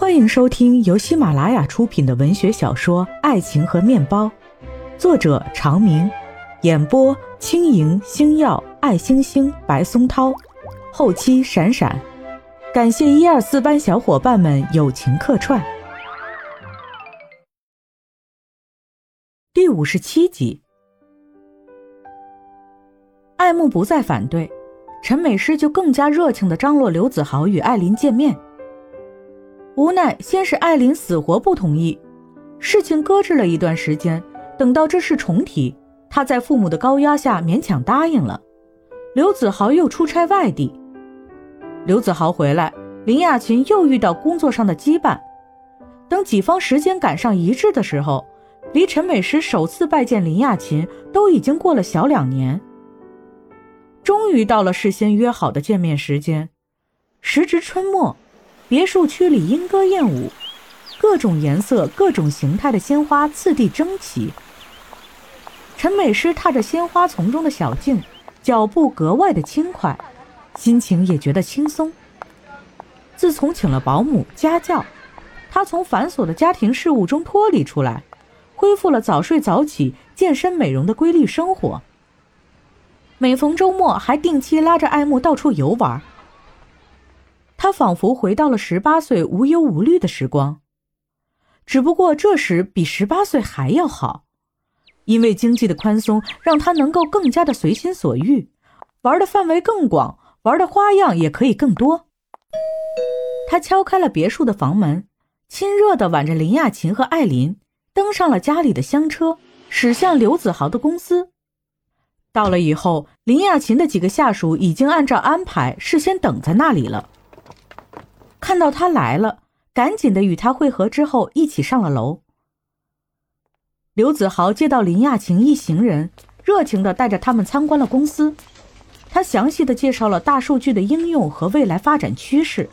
欢迎收听由喜马拉雅出品的文学小说《爱情和面包》，作者长明，演播轻盈、星耀、爱星星、白松涛，后期闪闪，感谢一二四班小伙伴们友情客串。第五十七集，爱慕不再反对，陈美诗就更加热情的张罗刘子豪与艾琳见面。无奈，先是艾琳死活不同意，事情搁置了一段时间。等到这事重提，他在父母的高压下勉强答应了。刘子豪又出差外地，刘子豪回来，林亚琴又遇到工作上的羁绊。等几方时间赶上一致的时候，离陈美诗首次拜见林亚琴都已经过了小两年。终于到了事先约好的见面时间，时值春末。别墅区里莺歌燕舞，各种颜色、各种形态的鲜花次第争奇。陈美诗踏着鲜花丛中的小径，脚步格外的轻快，心情也觉得轻松。自从请了保姆、家教，她从繁琐的家庭事务中脱离出来，恢复了早睡早起、健身美容的规律生活。每逢周末，还定期拉着爱慕到处游玩。仿佛回到了十八岁无忧无虑的时光，只不过这时比十八岁还要好，因为经济的宽松让他能够更加的随心所欲，玩的范围更广，玩的花样也可以更多。他敲开了别墅的房门，亲热的挽着林亚琴和艾琳，登上了家里的厢车，驶向刘子豪的公司。到了以后，林亚琴的几个下属已经按照安排事先等在那里了。看到他来了，赶紧的与他会合之后，一起上了楼。刘子豪接到林亚琴一行人，热情的带着他们参观了公司。他详细的介绍了大数据的应用和未来发展趋势。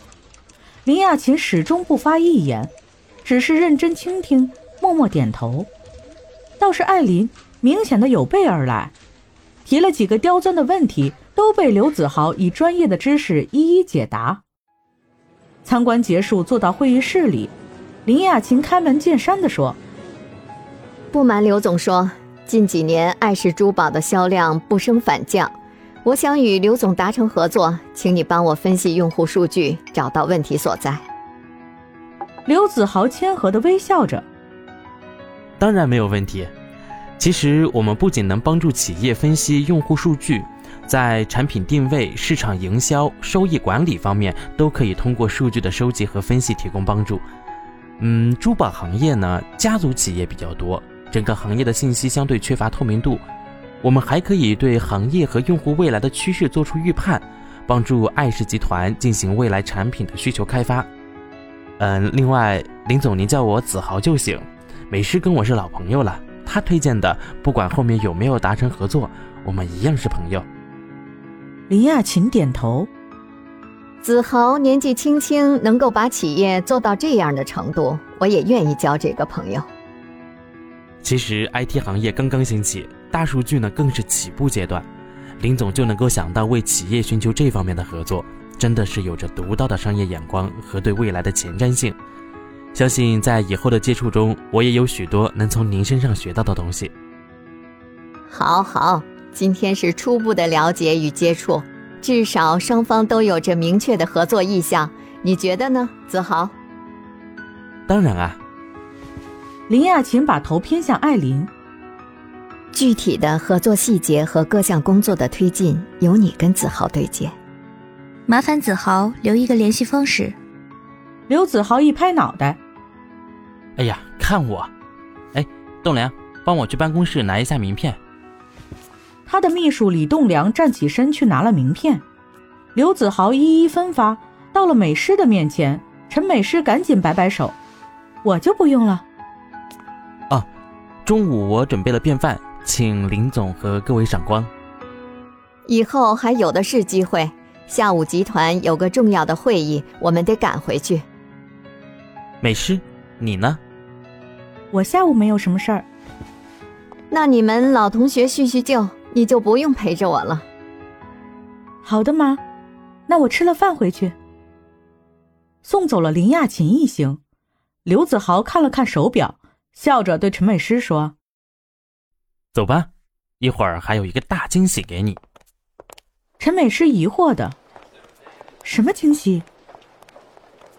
林亚琴始终不发一言，只是认真倾听，默默点头。倒是艾琳明显的有备而来，提了几个刁钻的问题，都被刘子豪以专业的知识一一解答。参观结束，坐到会议室里，林雅琴开门见山地说：“不瞒刘总说，近几年爱氏珠宝的销量不升反降，我想与刘总达成合作，请你帮我分析用户数据，找到问题所在。”刘子豪谦和地微笑着：“当然没有问题。其实我们不仅能帮助企业分析用户数据。”在产品定位、市场营销、收益管理方面，都可以通过数据的收集和分析提供帮助。嗯，珠宝行业呢，家族企业比较多，整个行业的信息相对缺乏透明度。我们还可以对行业和用户未来的趋势做出预判，帮助爱氏集团进行未来产品的需求开发。嗯，另外，林总您叫我子豪就行，美诗跟我是老朋友了，他推荐的，不管后面有没有达成合作，我们一样是朋友。林亚琴点头。子豪年纪轻轻，能够把企业做到这样的程度，我也愿意交这个朋友。其实 IT 行业刚刚兴起，大数据呢更是起步阶段，林总就能够想到为企业寻求这方面的合作，真的是有着独到的商业眼光和对未来的前瞻性。相信在以后的接触中，我也有许多能从您身上学到的东西。好好。今天是初步的了解与接触，至少双方都有着明确的合作意向。你觉得呢，子豪？当然啊。林亚琴把头偏向艾琳。具体的合作细节和各项工作的推进，由你跟子豪对接。麻烦子豪留一个联系方式。刘子豪一拍脑袋：“哎呀，看我！哎，栋梁，帮我去办公室拿一下名片。”他的秘书李栋梁站起身去拿了名片，刘子豪一一分发。到了美诗的面前，陈美诗赶紧摆摆手：“我就不用了。”啊，中午我准备了便饭，请林总和各位赏光。以后还有的是机会。下午集团有个重要的会议，我们得赶回去。美诗，你呢？我下午没有什么事儿。那你们老同学叙叙旧。你就不用陪着我了。好的，妈，那我吃了饭回去。送走了林亚琴一行。刘子豪看了看手表，笑着对陈美诗说：“走吧，一会儿还有一个大惊喜给你。”陈美诗疑惑的：“什么惊喜？”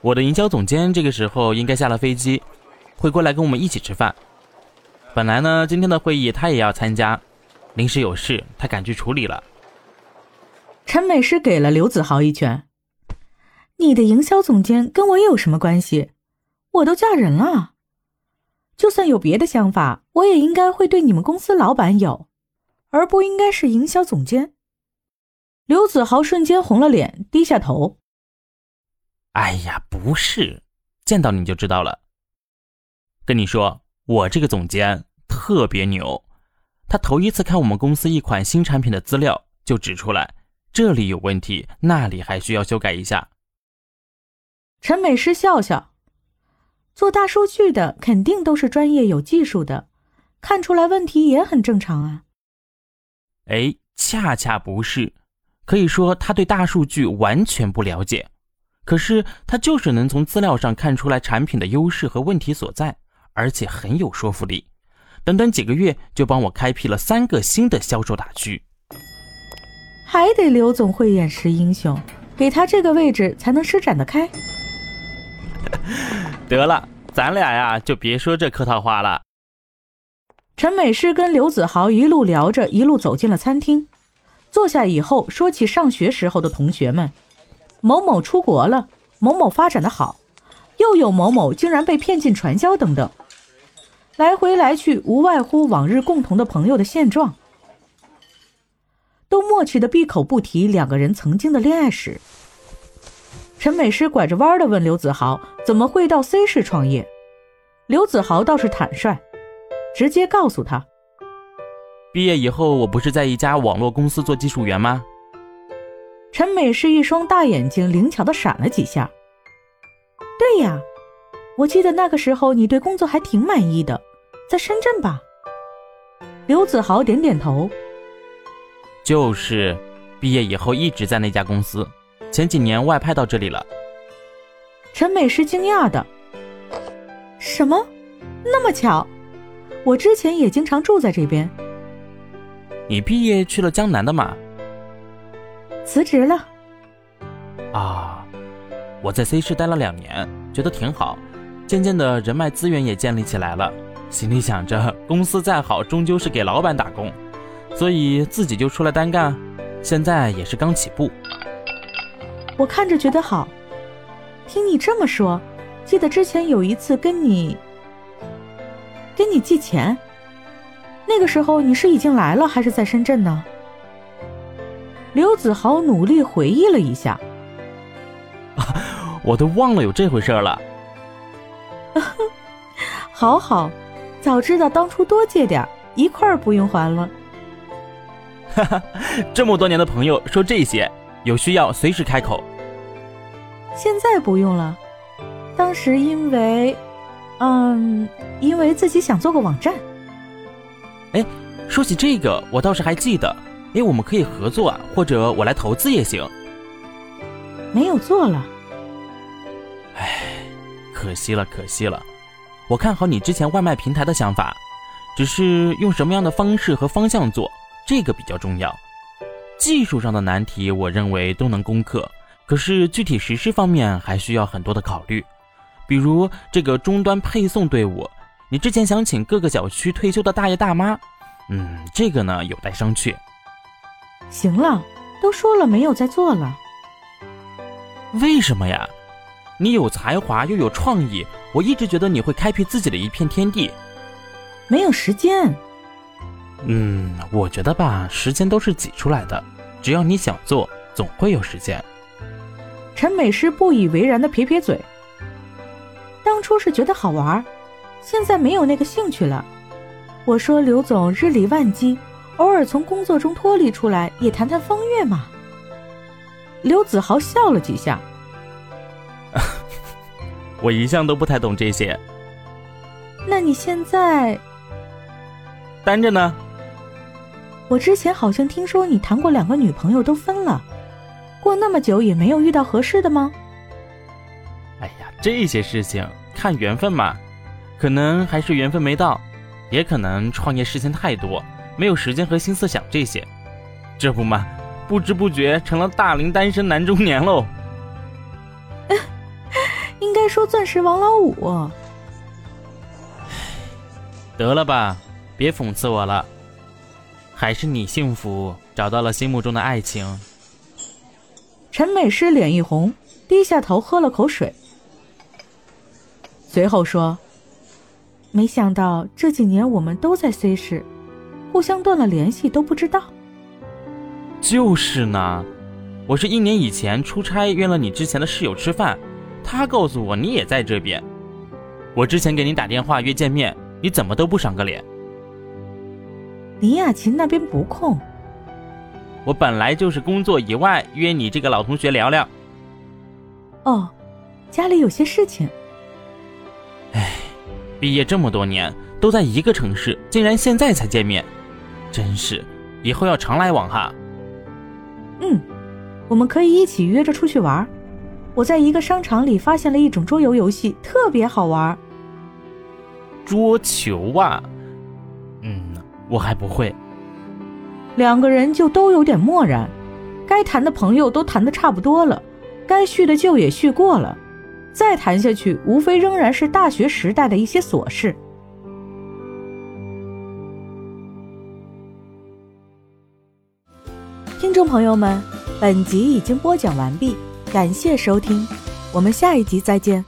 我的营销总监这个时候应该下了飞机，会过来跟我们一起吃饭。本来呢，今天的会议他也要参加，临时有事，他赶去处理了。陈美诗给了刘子豪一拳：“你的营销总监跟我有什么关系？我都嫁人了，就算有别的想法，我也应该会对你们公司老板有，而不应该是营销总监。”刘子豪瞬间红了脸，低下头。哎呀，不是，见到你就知道了。跟你说，我这个总监特别牛，他头一次看我们公司一款新产品的资料，就指出来这里有问题，那里还需要修改一下。陈美诗笑笑，做大数据的肯定都是专业有技术的，看出来问题也很正常啊。哎，恰恰不是，可以说他对大数据完全不了解。可是他就是能从资料上看出来产品的优势和问题所在，而且很有说服力。短短几个月就帮我开辟了三个新的销售大区。还得刘总慧眼识英雄，给他这个位置才能施展得开。得了，咱俩呀就别说这客套话了。陈美诗跟刘子豪一路聊着，一路走进了餐厅。坐下以后，说起上学时候的同学们。某某出国了，某某发展的好，又有某某竟然被骗进传销等等，来回来去无外乎往日共同的朋友的现状，都默契的闭口不提两个人曾经的恋爱史。陈美诗拐着弯的问刘子豪怎么会到 C 市创业，刘子豪倒是坦率，直接告诉他，毕业以后我不是在一家网络公司做技术员吗？陈美是一双大眼睛灵巧的闪了几下。对呀，我记得那个时候你对工作还挺满意的，在深圳吧？刘子豪点点头。就是，毕业以后一直在那家公司，前几年外派到这里了。陈美是惊讶的。什么？那么巧？我之前也经常住在这边。你毕业去了江南的嘛？辞职了，啊！我在 C 市待了两年，觉得挺好，渐渐的人脉资源也建立起来了，心里想着公司再好，终究是给老板打工，所以自己就出来单干，现在也是刚起步。我看着觉得好，听你这么说，记得之前有一次跟你跟你借钱，那个时候你是已经来了还是在深圳呢？刘子豪努力回忆了一下，我都忘了有这回事了。好好，早知道当初多借点，一块儿不用还了。哈哈，这么多年的朋友说这些，有需要随时开口。现在不用了，当时因为，嗯，因为自己想做个网站。哎，说起这个，我倒是还记得。哎，我们可以合作啊，或者我来投资也行。没有做了，哎，可惜了，可惜了。我看好你之前外卖平台的想法，只是用什么样的方式和方向做，这个比较重要。技术上的难题，我认为都能攻克，可是具体实施方面还需要很多的考虑。比如这个终端配送队伍，你之前想请各个小区退休的大爷大妈，嗯，这个呢有待商榷。行了，都说了没有再做了。为什么呀？你有才华又有创意，我一直觉得你会开辟自己的一片天地。没有时间。嗯，我觉得吧，时间都是挤出来的，只要你想做，总会有时间。陈美诗不以为然的撇撇嘴。当初是觉得好玩，现在没有那个兴趣了。我说刘总日理万机。偶尔从工作中脱离出来，也谈谈风月嘛。刘子豪笑了几下，我一向都不太懂这些。那你现在单着呢？我之前好像听说你谈过两个女朋友都分了，过那么久也没有遇到合适的吗？哎呀，这些事情看缘分嘛，可能还是缘分没到，也可能创业事情太多，没有时间和心思想这些。这不嘛，不知不觉成了大龄单身男中年喽。说钻石王老五。得了吧，别讽刺我了。还是你幸福，找到了心目中的爱情。陈美诗脸一红，低下头喝了口水，随后说：“没想到这几年我们都在 C 市，互相断了联系都不知道。”就是呢，我是一年以前出差约了你之前的室友吃饭，他告诉我你也在这边。我之前给你打电话约见面，你怎么都不赏个脸？林雅琴那边不空。我本来就是工作以外约你这个老同学聊聊。哦，家里有些事情。唉，毕业这么多年都在一个城市，竟然现在才见面，真是，以后要常来往哈。嗯，我们可以一起约着出去玩。我在一个商场里发现了一种桌游游戏，特别好玩。桌球啊？嗯，我还不会。两个人就都有点漠然。该谈的朋友都谈的差不多了，该叙的旧也叙过了，再谈下去，无非仍然是大学时代的一些琐事。听众朋友们，本集已经播讲完毕，感谢收听，我们下一集再见。